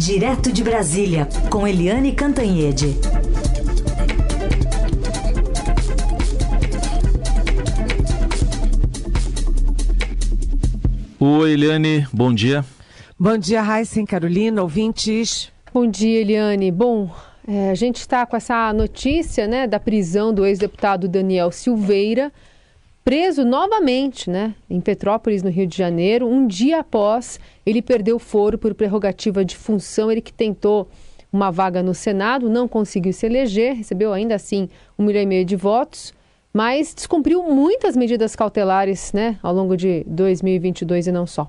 Direto de Brasília, com Eliane Cantanhede. Oi, Eliane, bom dia. Bom dia, Raíssa Carolina, ouvintes. Bom dia, Eliane. Bom, é, a gente está com essa notícia né, da prisão do ex-deputado Daniel Silveira, preso novamente né, em Petrópolis, no Rio de Janeiro, um dia após ele perder o foro por prerrogativa de função. Ele que tentou uma vaga no Senado, não conseguiu se eleger, recebeu ainda assim um milhão e meio de votos, mas descumpriu muitas medidas cautelares né, ao longo de 2022 e não só.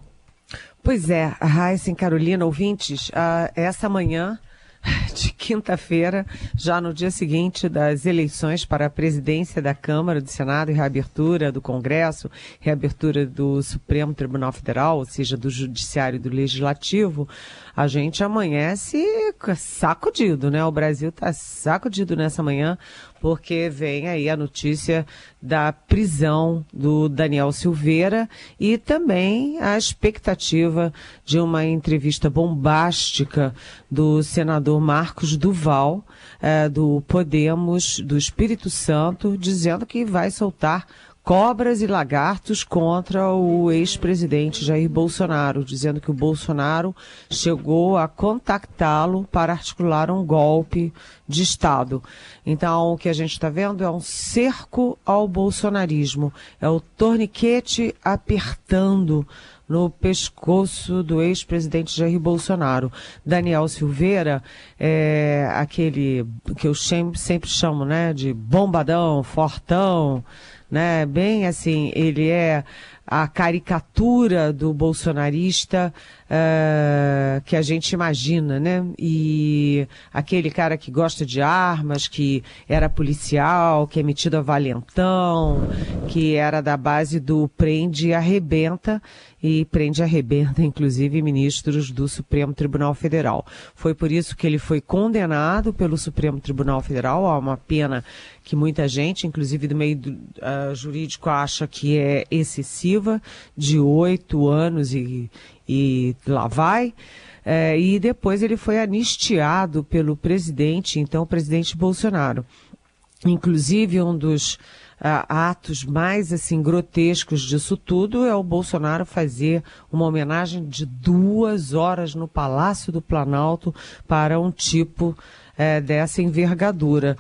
Pois é, Raíssa Carolina, ouvintes, uh, essa manhã de quinta-feira, já no dia seguinte das eleições para a presidência da Câmara, do Senado e reabertura do Congresso, reabertura do Supremo Tribunal Federal, ou seja, do Judiciário e do Legislativo, a gente amanhece sacudido, né? O Brasil está sacudido nessa manhã, porque vem aí a notícia da prisão do Daniel Silveira e também a expectativa de uma entrevista bombástica do senador Marcos Duval, eh, do Podemos, do Espírito Santo, dizendo que vai soltar cobras e lagartos contra o ex-presidente Jair Bolsonaro, dizendo que o Bolsonaro chegou a contactá-lo para articular um golpe de Estado. Então, o que a gente está vendo é um cerco ao bolsonarismo, é o torniquete apertando no pescoço do ex-presidente Jair Bolsonaro. Daniel Silveira é aquele que eu sempre chamo né, de bombadão, fortão, né? Bem assim, ele é a caricatura do bolsonarista uh, que a gente imagina, né? E aquele cara que gosta de armas, que era policial, que é metido a valentão, que era da base do prende e arrebenta, e prende e arrebenta, inclusive, ministros do Supremo Tribunal Federal. Foi por isso que ele foi condenado pelo Supremo Tribunal Federal a uma pena que muita gente, inclusive do meio do, uh, jurídico, acha que é excessiva, de oito anos e, e lá vai. É, e depois ele foi anistiado pelo presidente, então presidente Bolsonaro. Inclusive, um dos uh, atos mais assim grotescos disso tudo é o Bolsonaro fazer uma homenagem de duas horas no Palácio do Planalto para um tipo uh, dessa envergadura,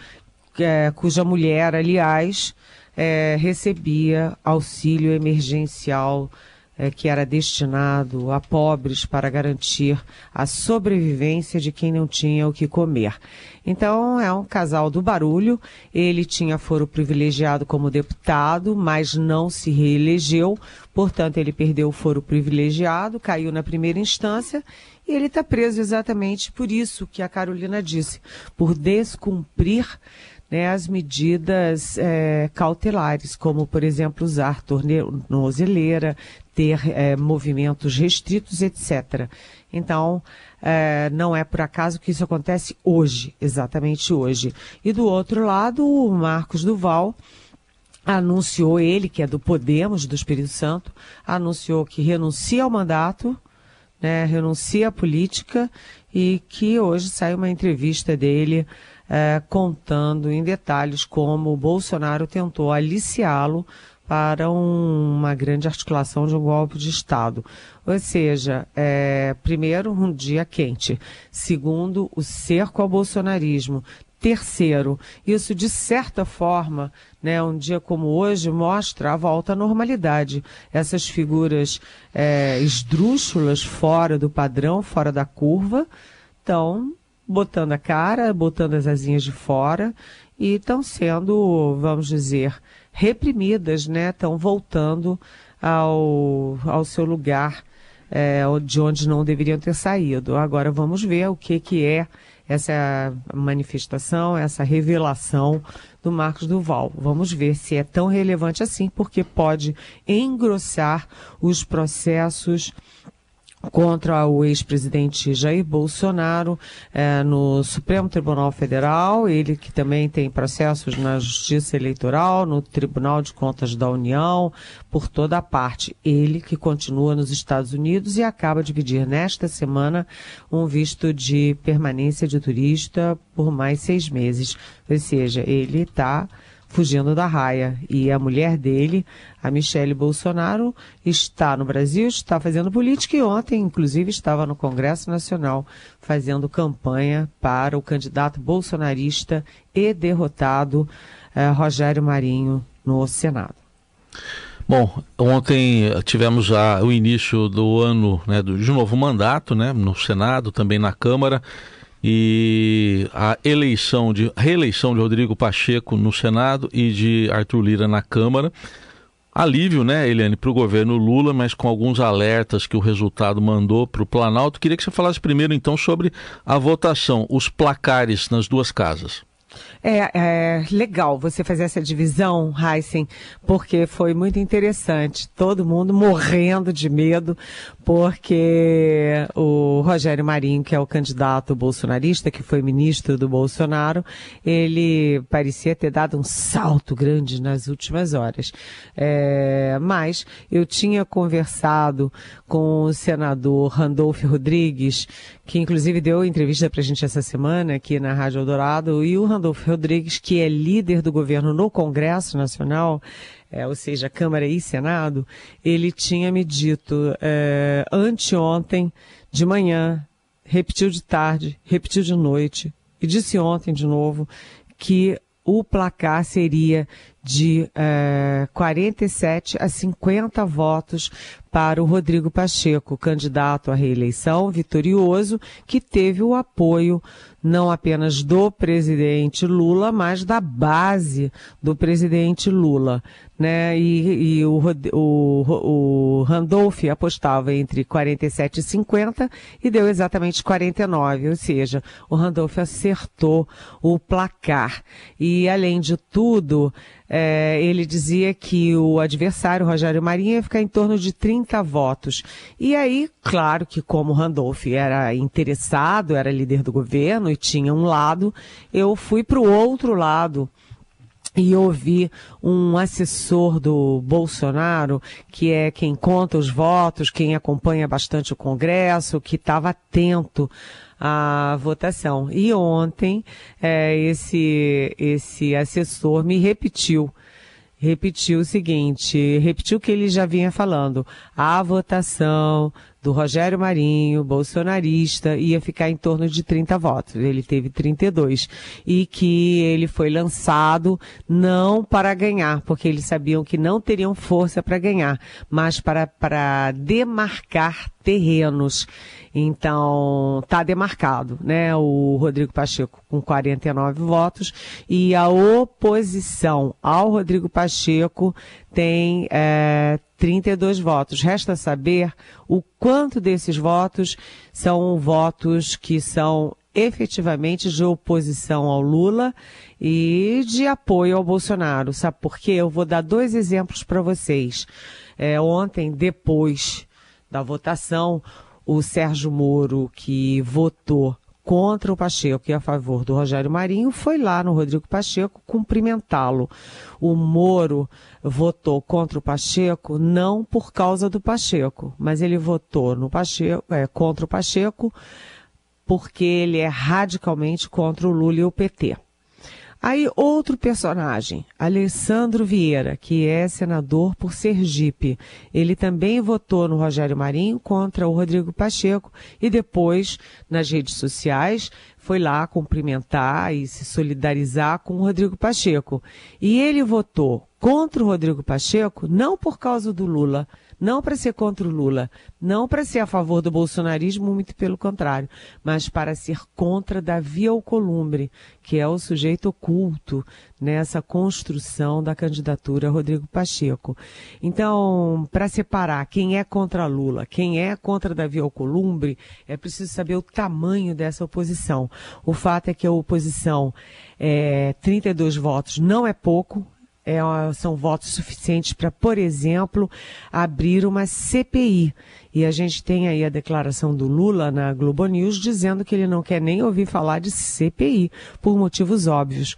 uh, cuja mulher, aliás, é, recebia auxílio emergencial é, que era destinado a pobres para garantir a sobrevivência de quem não tinha o que comer. Então, é um casal do barulho. Ele tinha foro privilegiado como deputado, mas não se reelegeu. Portanto, ele perdeu o foro privilegiado, caiu na primeira instância e ele está preso exatamente por isso que a Carolina disse, por descumprir né, as medidas é, cautelares, como, por exemplo, usar tornozeleira, ter é, movimentos restritos, etc. Então, é, não é por acaso que isso acontece hoje, exatamente hoje. E do outro lado, o Marcos Duval anunciou, ele que é do Podemos, do Espírito Santo, anunciou que renuncia ao mandato, né, renuncia à política e que hoje sai uma entrevista dele é, contando em detalhes como o Bolsonaro tentou aliciá-lo para um, uma grande articulação de um golpe de Estado. Ou seja, é, primeiro, um dia quente. Segundo, o cerco ao bolsonarismo. Terceiro, isso de certa forma, né, um dia como hoje, mostra a volta à normalidade. Essas figuras é, esdrúxulas, fora do padrão, fora da curva, estão botando a cara, botando as asinhas de fora e estão sendo, vamos dizer, reprimidas, né? Estão voltando ao, ao seu lugar é, de onde não deveriam ter saído. Agora vamos ver o que, que é essa manifestação, essa revelação do Marcos Duval. Vamos ver se é tão relevante assim, porque pode engrossar os processos contra o ex-presidente Jair Bolsonaro eh, no Supremo Tribunal Federal, ele que também tem processos na Justiça Eleitoral, no Tribunal de Contas da União, por toda a parte. Ele que continua nos Estados Unidos e acaba de pedir nesta semana um visto de permanência de turista por mais seis meses. Ou seja, ele está fugindo da raia. E a mulher dele, a Michele Bolsonaro, está no Brasil, está fazendo política e ontem, inclusive, estava no Congresso Nacional fazendo campanha para o candidato bolsonarista e derrotado eh, Rogério Marinho no Senado. Bom, ontem tivemos já o início do ano né, do, de novo mandato né, no Senado, também na Câmara e a eleição de reeleição de Rodrigo Pacheco no Senado e de Arthur Lira na Câmara. Alívio, né, Eliane, para o governo Lula, mas com alguns alertas que o resultado mandou para o Planalto. Queria que você falasse primeiro, então, sobre a votação, os placares nas duas casas. É, é, legal você fazer essa divisão, Heisen, porque foi muito interessante. Todo mundo morrendo de medo, porque o Rogério Marinho, que é o candidato bolsonarista, que foi ministro do Bolsonaro, ele parecia ter dado um salto grande nas últimas horas. É, mas eu tinha conversado com o senador Randolfo Rodrigues, que inclusive deu entrevista para a gente essa semana aqui na Rádio Eldorado, e o Randolfo Rodrigues, que é líder do governo no Congresso Nacional, é, ou seja, Câmara e Senado, ele tinha me dito é, anteontem de manhã, repetiu de tarde, repetiu de noite, e disse ontem de novo que o placar seria de é, 47 a 50 votos para o Rodrigo Pacheco, candidato à reeleição, vitorioso, que teve o apoio não apenas do presidente Lula, mas da base do presidente Lula. Né? E, e o, o, o Randolph apostava entre 47 e 50 e deu exatamente 49, ou seja, o Randolph acertou o placar. E além de tudo, é, ele dizia que o adversário, Rogério Marinho, ia ficar em torno de 30 votos. E aí, claro que como Randolph era interessado, era líder do governo e tinha um lado, eu fui para o outro lado e ouvi um assessor do Bolsonaro, que é quem conta os votos, quem acompanha bastante o Congresso, que estava atento à votação. E ontem é, esse, esse assessor me repetiu repetiu o seguinte, repetiu o que ele já vinha falando. A votação do Rogério Marinho, bolsonarista, ia ficar em torno de 30 votos. Ele teve 32. E que ele foi lançado não para ganhar, porque eles sabiam que não teriam força para ganhar, mas para, para demarcar terrenos. Então, está demarcado, né? O Rodrigo Pacheco com 49 votos e a oposição ao Rodrigo Pacheco tem é, 32 votos. Resta saber o quanto desses votos são votos que são efetivamente de oposição ao Lula e de apoio ao Bolsonaro. Sabe por quê? Eu vou dar dois exemplos para vocês. É, ontem, depois da votação, o Sérgio Moro, que votou contra o Pacheco e a favor do Rogério Marinho, foi lá no Rodrigo Pacheco cumprimentá-lo. O Moro votou contra o Pacheco não por causa do Pacheco, mas ele votou no Pacheco, é, contra o Pacheco porque ele é radicalmente contra o Lula e o PT. Aí outro personagem, Alessandro Vieira, que é senador por Sergipe. Ele também votou no Rogério Marinho contra o Rodrigo Pacheco e depois, nas redes sociais, foi lá cumprimentar e se solidarizar com o Rodrigo Pacheco. E ele votou contra o Rodrigo Pacheco não por causa do Lula, não para ser contra o Lula, não para ser a favor do bolsonarismo, muito pelo contrário, mas para ser contra Davi Alcolumbre, que é o sujeito oculto nessa construção da candidatura Rodrigo Pacheco. Então, para separar quem é contra Lula, quem é contra Davi Alcolumbre, é preciso saber o tamanho dessa oposição. O fato é que a oposição, é, 32 votos não é pouco, é, são votos suficientes para, por exemplo, abrir uma CPI. E a gente tem aí a declaração do Lula na Globo News dizendo que ele não quer nem ouvir falar de CPI, por motivos óbvios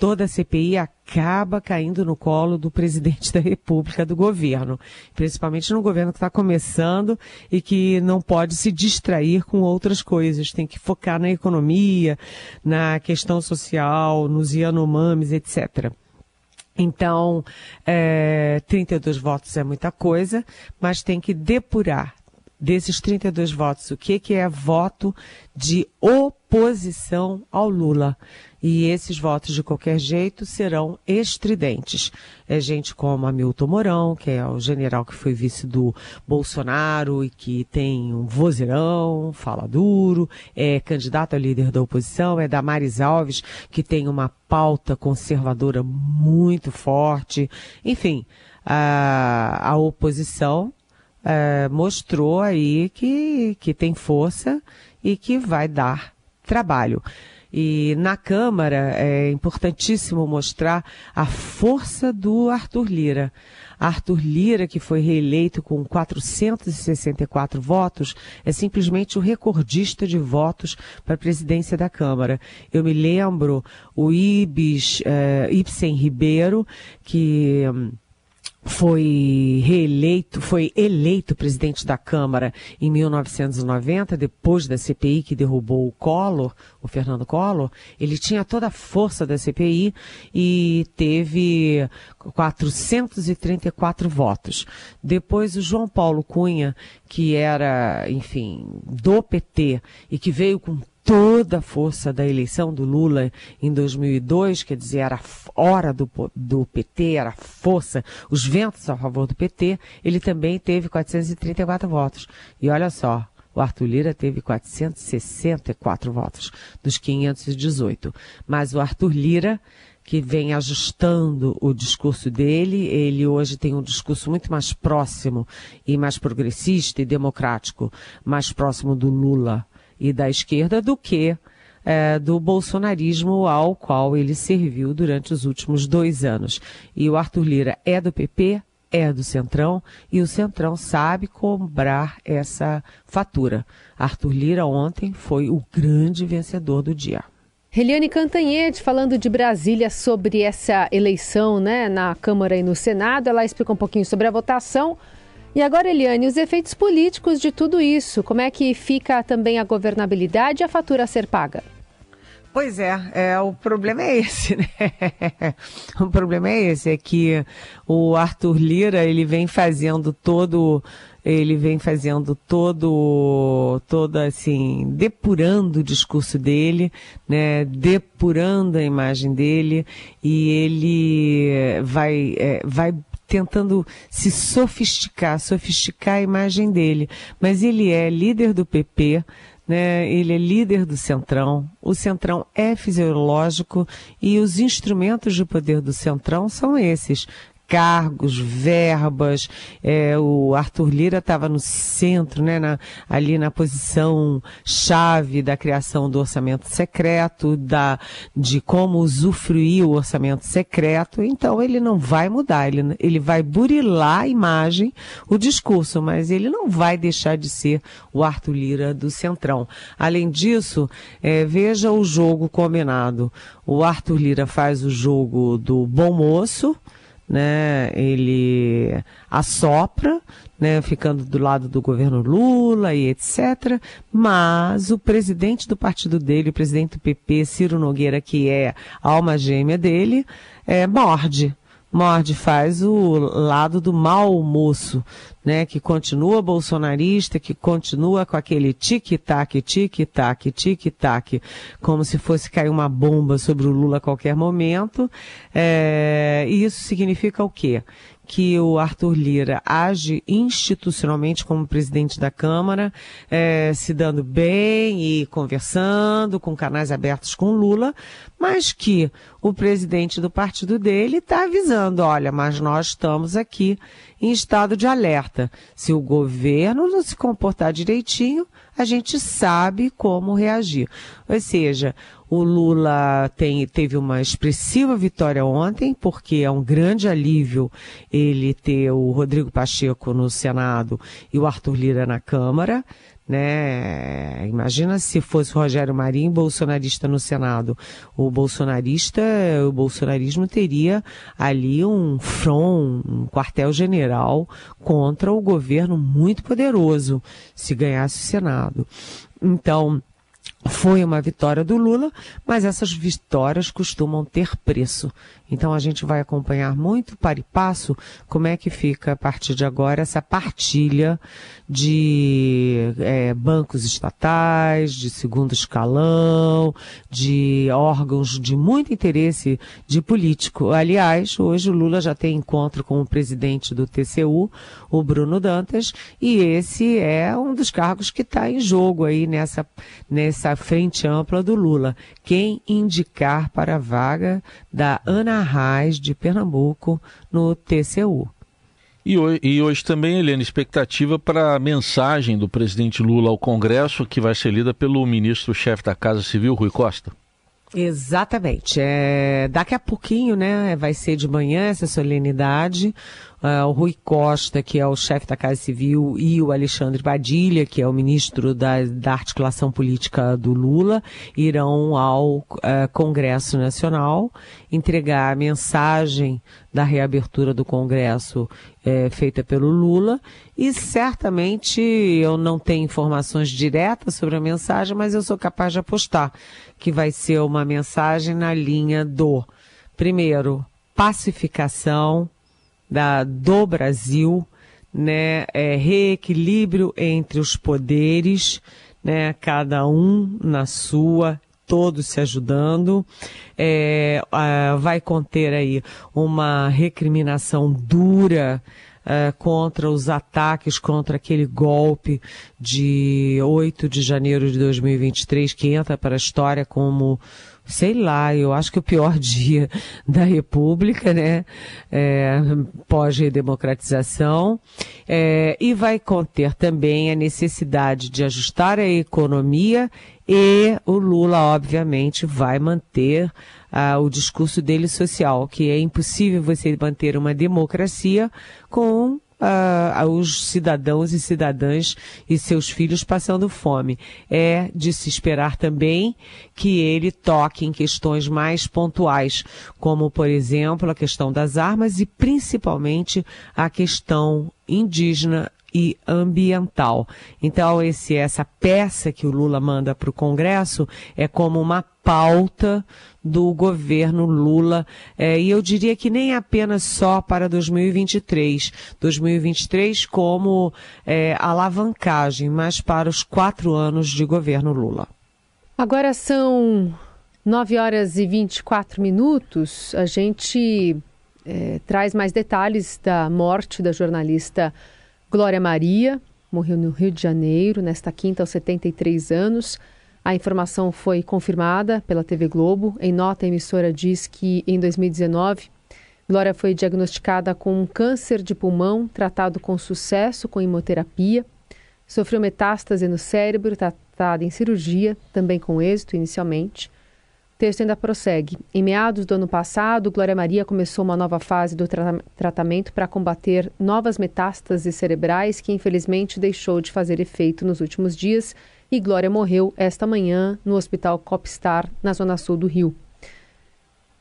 toda a CPI acaba caindo no colo do presidente da República, do governo, principalmente no governo que está começando e que não pode se distrair com outras coisas, tem que focar na economia, na questão social, nos Yanomamis, etc. Então, é, 32 votos é muita coisa, mas tem que depurar desses 32 votos o que, que é voto de oposição ao Lula. E esses votos, de qualquer jeito, serão estridentes. É gente como Hamilton Mourão, que é o general que foi vice do Bolsonaro e que tem um vozeirão, fala duro, é candidato a líder da oposição, é Damares Alves, que tem uma pauta conservadora muito forte. Enfim, a, a oposição é, mostrou aí que, que tem força e que vai dar trabalho. E na Câmara é importantíssimo mostrar a força do Arthur Lira. Arthur Lira, que foi reeleito com 464 votos, é simplesmente o recordista de votos para a presidência da Câmara. Eu me lembro o Ibis, é, Ibsen Ribeiro, que. Foi reeleito, foi eleito presidente da Câmara em 1990, depois da CPI que derrubou o Collor, o Fernando Collor, ele tinha toda a força da CPI e teve 434 votos. Depois o João Paulo Cunha, que era, enfim, do PT e que veio com toda a força da eleição do Lula em 2002, quer dizer, era a hora do, do PT, era força, os ventos a favor do PT, ele também teve 434 votos. E olha só, o Arthur Lira teve 464 votos dos 518. Mas o Arthur Lira, que vem ajustando o discurso dele, ele hoje tem um discurso muito mais próximo e mais progressista e democrático, mais próximo do Lula e da esquerda do que é, do bolsonarismo ao qual ele serviu durante os últimos dois anos. E o Arthur Lira é do PP, é do Centrão e o Centrão sabe cobrar essa fatura. Arthur Lira ontem foi o grande vencedor do dia. Reliane Cantanhede, falando de Brasília sobre essa eleição né, na Câmara e no Senado, ela explica um pouquinho sobre a votação. E agora, Eliane, os efeitos políticos de tudo isso, como é que fica também a governabilidade e a fatura a ser paga? Pois é, é, o problema é esse, né? o problema é esse, é que o Arthur Lira, ele vem fazendo todo, ele vem fazendo todo, todo assim, depurando o discurso dele, né? Depurando a imagem dele e ele vai, é, vai tentando se sofisticar, sofisticar a imagem dele. Mas ele é líder do PP, né? Ele é líder do Centrão. O Centrão é fisiológico e os instrumentos de poder do Centrão são esses: cargos, verbas. É, o Arthur Lira estava no centro, né, na, ali na posição chave da criação do orçamento secreto, da, de como usufruir o orçamento secreto. Então ele não vai mudar, ele, ele vai burilar a imagem, o discurso, mas ele não vai deixar de ser o Arthur Lira do Centrão. Além disso, é, veja o jogo combinado. O Arthur Lira faz o jogo do bom moço, né? Ele assopra, né? Ficando do lado do governo Lula e etc. Mas o presidente do partido dele, o presidente do PP, Ciro Nogueira, que é a alma gêmea dele, é, morde, morde, faz o lado do mau moço, né, que continua bolsonarista, que continua com aquele tic-tac, tic-tac, tic-tac, como se fosse cair uma bomba sobre o Lula a qualquer momento. É, e isso significa o quê? Que o Arthur Lira age institucionalmente como presidente da Câmara, é, se dando bem e conversando com canais abertos com Lula, mas que o presidente do partido dele está avisando, olha, mas nós estamos aqui em estado de alerta. Se o governo não se comportar direitinho, a gente sabe como reagir. Ou seja, o Lula tem, teve uma expressiva vitória ontem, porque é um grande alívio ele ter o Rodrigo Pacheco no Senado e o Arthur Lira na Câmara né? Imagina se fosse Rogério Marinho, bolsonarista no Senado. O bolsonarista, o bolsonarismo teria ali um front, um quartel-general contra o governo muito poderoso se ganhasse o Senado. Então, foi uma vitória do Lula, mas essas vitórias costumam ter preço. Então a gente vai acompanhar muito para e passo como é que fica a partir de agora essa partilha de é, bancos estatais, de segundo escalão, de órgãos de muito interesse de político. Aliás, hoje o Lula já tem encontro com o presidente do TCU, o Bruno Dantas, e esse é um dos cargos que está em jogo aí nessa, nessa frente ampla do Lula. Quem indicar para a vaga da Ana Arraes, de Pernambuco, no TCU. E hoje, e hoje também, Helena, expectativa para a mensagem do presidente Lula ao Congresso, que vai ser lida pelo ministro-chefe da Casa Civil, Rui Costa. Exatamente. É, daqui a pouquinho, né, vai ser de manhã essa solenidade. Uh, o Rui Costa, que é o chefe da Casa Civil, e o Alexandre Padilha, que é o ministro da, da articulação política do Lula, irão ao uh, Congresso Nacional entregar a mensagem da reabertura do Congresso uh, feita pelo Lula. E certamente eu não tenho informações diretas sobre a mensagem, mas eu sou capaz de apostar que vai ser uma mensagem na linha do, primeiro, pacificação da, do Brasil, né, é, reequilíbrio entre os poderes, né, cada um na sua, todos se ajudando, é, vai conter aí uma recriminação dura uh, contra os ataques, contra aquele golpe de 8 de janeiro de 2023, que entra para a história como sei lá, eu acho que o pior dia da República, né? É, Pós-redemocratização. É, e vai conter também a necessidade de ajustar a economia e o Lula, obviamente, vai manter ah, o discurso dele social, que é impossível você manter uma democracia com uh, os cidadãos e cidadãs e seus filhos passando fome. É de se esperar também que ele toque em questões mais pontuais, como, por exemplo, a questão das armas e principalmente a questão indígena e ambiental. Então, esse, essa peça que o Lula manda para o Congresso é como uma pauta do governo Lula, é, e eu diria que nem apenas só para 2023, 2023 como é, alavancagem, mas para os quatro anos de governo Lula. Agora são 9 horas e 24 minutos. A gente é, traz mais detalhes da morte da jornalista Glória Maria. Morreu no Rio de Janeiro, nesta quinta, aos 73 anos. A informação foi confirmada pela TV Globo. Em nota, a emissora diz que em 2019, Glória foi diagnosticada com um câncer de pulmão, tratado com sucesso com hemoterapia. Sofreu metástase no cérebro, tratada em cirurgia, também com êxito inicialmente. O texto ainda prossegue. Em meados do ano passado, Glória Maria começou uma nova fase do tra tratamento para combater novas metástases cerebrais que infelizmente deixou de fazer efeito nos últimos dias e Glória morreu esta manhã no Hospital Copstar, na zona sul do Rio.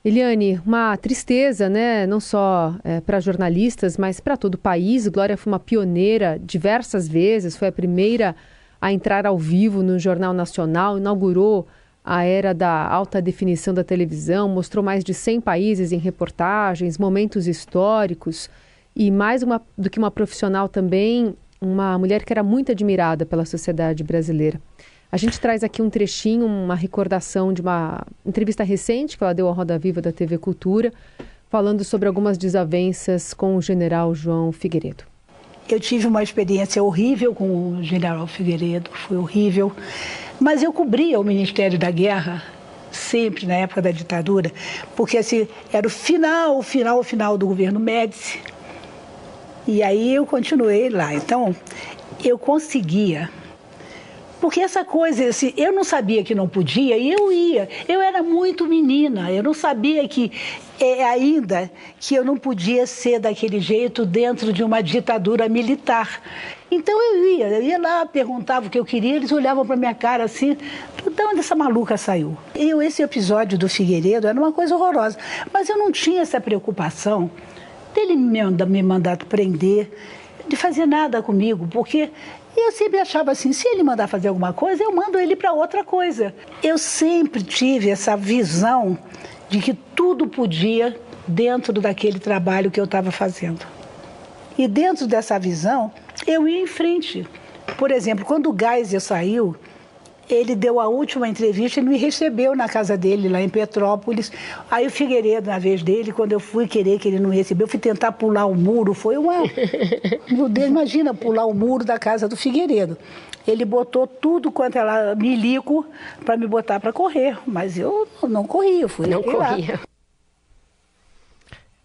Eliane, uma tristeza, né? Não só é, para jornalistas, mas para todo o país. Glória foi uma pioneira diversas vezes, foi a primeira a entrar ao vivo no Jornal Nacional, inaugurou a era da alta definição da televisão, mostrou mais de 100 países em reportagens, momentos históricos e mais uma, do que uma profissional também uma mulher que era muito admirada pela sociedade brasileira. A gente traz aqui um trechinho, uma recordação de uma entrevista recente que ela deu à Roda Viva da TV Cultura, falando sobre algumas desavenças com o general João Figueiredo. Eu tive uma experiência horrível com o general Figueiredo, foi horrível, mas eu cobria o Ministério da Guerra sempre na época da ditadura, porque assim, era o final, o final, o final do governo Médici e aí eu continuei lá. Então, eu conseguia Porque essa coisa, assim, eu não sabia que não podia e eu ia. Eu era muito menina, eu não sabia que é, ainda que eu não podia ser daquele jeito dentro de uma ditadura militar. Então eu ia, eu ia lá, perguntava o que eu queria, eles olhavam para minha cara assim, de onde essa maluca saiu? E esse episódio do Figueiredo era uma coisa horrorosa, mas eu não tinha essa preocupação dele me mandar prender, de fazer nada comigo, porque eu sempre achava assim, se ele mandar fazer alguma coisa, eu mando ele para outra coisa. Eu sempre tive essa visão de que tudo podia dentro daquele trabalho que eu estava fazendo. E dentro dessa visão, eu ia em frente. Por exemplo, quando o Geisel saiu, ele deu a última entrevista, ele me recebeu na casa dele, lá em Petrópolis. Aí o Figueiredo, na vez dele, quando eu fui querer que ele não recebeu, eu fui tentar pular o muro. Foi uma. Meu Deus, imagina pular o muro da casa do Figueiredo. Ele botou tudo quanto ela milico para me botar para correr, mas eu não corri, eu fui Não corria. Lá.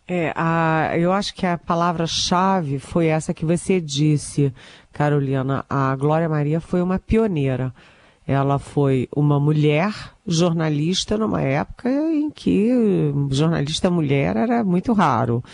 É, a, eu acho que a palavra-chave foi essa que você disse, Carolina. A Glória Maria foi uma pioneira. Ela foi uma mulher jornalista numa época em que jornalista mulher era muito raro.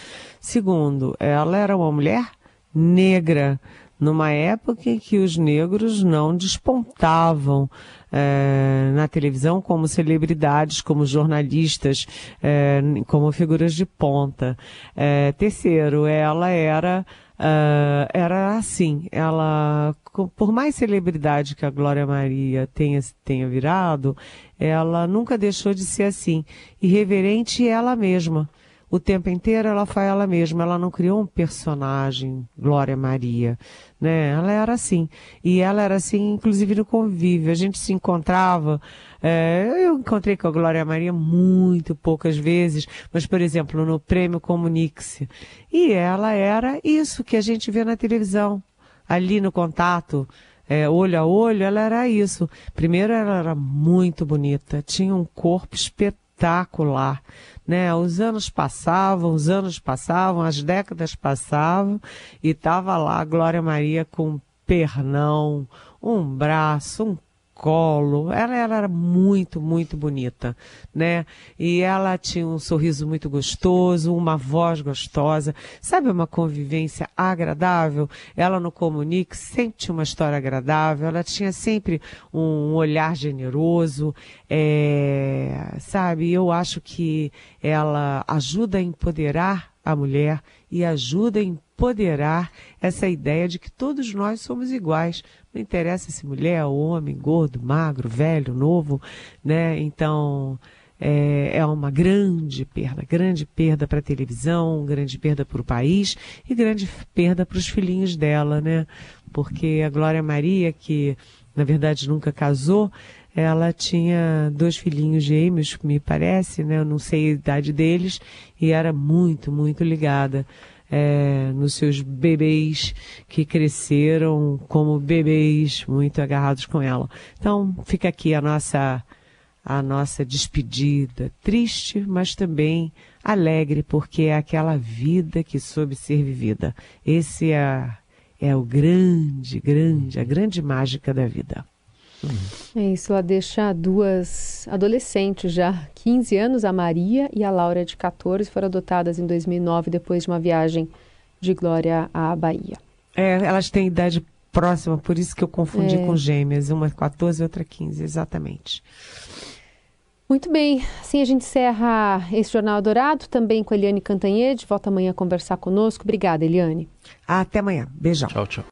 Segundo, ela era uma mulher negra numa época em que os negros não despontavam é, na televisão como celebridades, como jornalistas, é, como figuras de ponta. É, terceiro, ela era Uh, era assim, ela, por mais celebridade que a Glória Maria tenha, tenha virado, ela nunca deixou de ser assim, irreverente ela mesma o tempo inteiro ela foi ela mesma, ela não criou um personagem, Glória Maria, né? Ela era assim. E ela era assim, inclusive no convívio. A gente se encontrava, é, eu encontrei com a Glória Maria muito poucas vezes, mas, por exemplo, no Prêmio Comunique-se. E ela era isso que a gente vê na televisão, ali no contato, é, olho a olho, ela era isso. Primeiro, ela era muito bonita, tinha um corpo espetacular né? Os anos passavam, os anos passavam, as décadas passavam e tava lá a Glória Maria com um pernão, um braço, um colo. Ela, ela, era muito, muito bonita, né? E ela tinha um sorriso muito gostoso, uma voz gostosa, sabe, uma convivência agradável. Ela no Comunique sempre tinha uma história agradável, ela tinha sempre um olhar generoso, é, sabe? Eu acho que ela ajuda a empoderar a mulher e ajuda a empoderar essa ideia de que todos nós somos iguais. Não interessa se mulher, homem, gordo, magro, velho, novo, né? Então, é, é uma grande perda, grande perda para a televisão, grande perda para o país e grande perda para os filhinhos dela, né? Porque a Glória Maria, que na verdade nunca casou, ela tinha dois filhinhos gêmeos, me parece, né? Eu não sei a idade deles, e era muito, muito ligada é, nos seus bebês que cresceram como bebês muito agarrados com ela. Então fica aqui a nossa a nossa despedida, triste, mas também alegre, porque é aquela vida que soube ser vivida. Esse é, é o grande, grande, a grande mágica da vida. É isso, ela deixa duas adolescentes já, 15 anos, a Maria e a Laura, de 14, foram adotadas em 2009 depois de uma viagem de Glória à Bahia. É, elas têm idade próxima, por isso que eu confundi é. com gêmeas, uma 14 e outra 15, exatamente. Muito bem, assim a gente encerra esse Jornal Dourado, também com a Eliane Cantanhede, volta amanhã a conversar conosco. Obrigada, Eliane. Até amanhã, beijão. Tchau, tchau.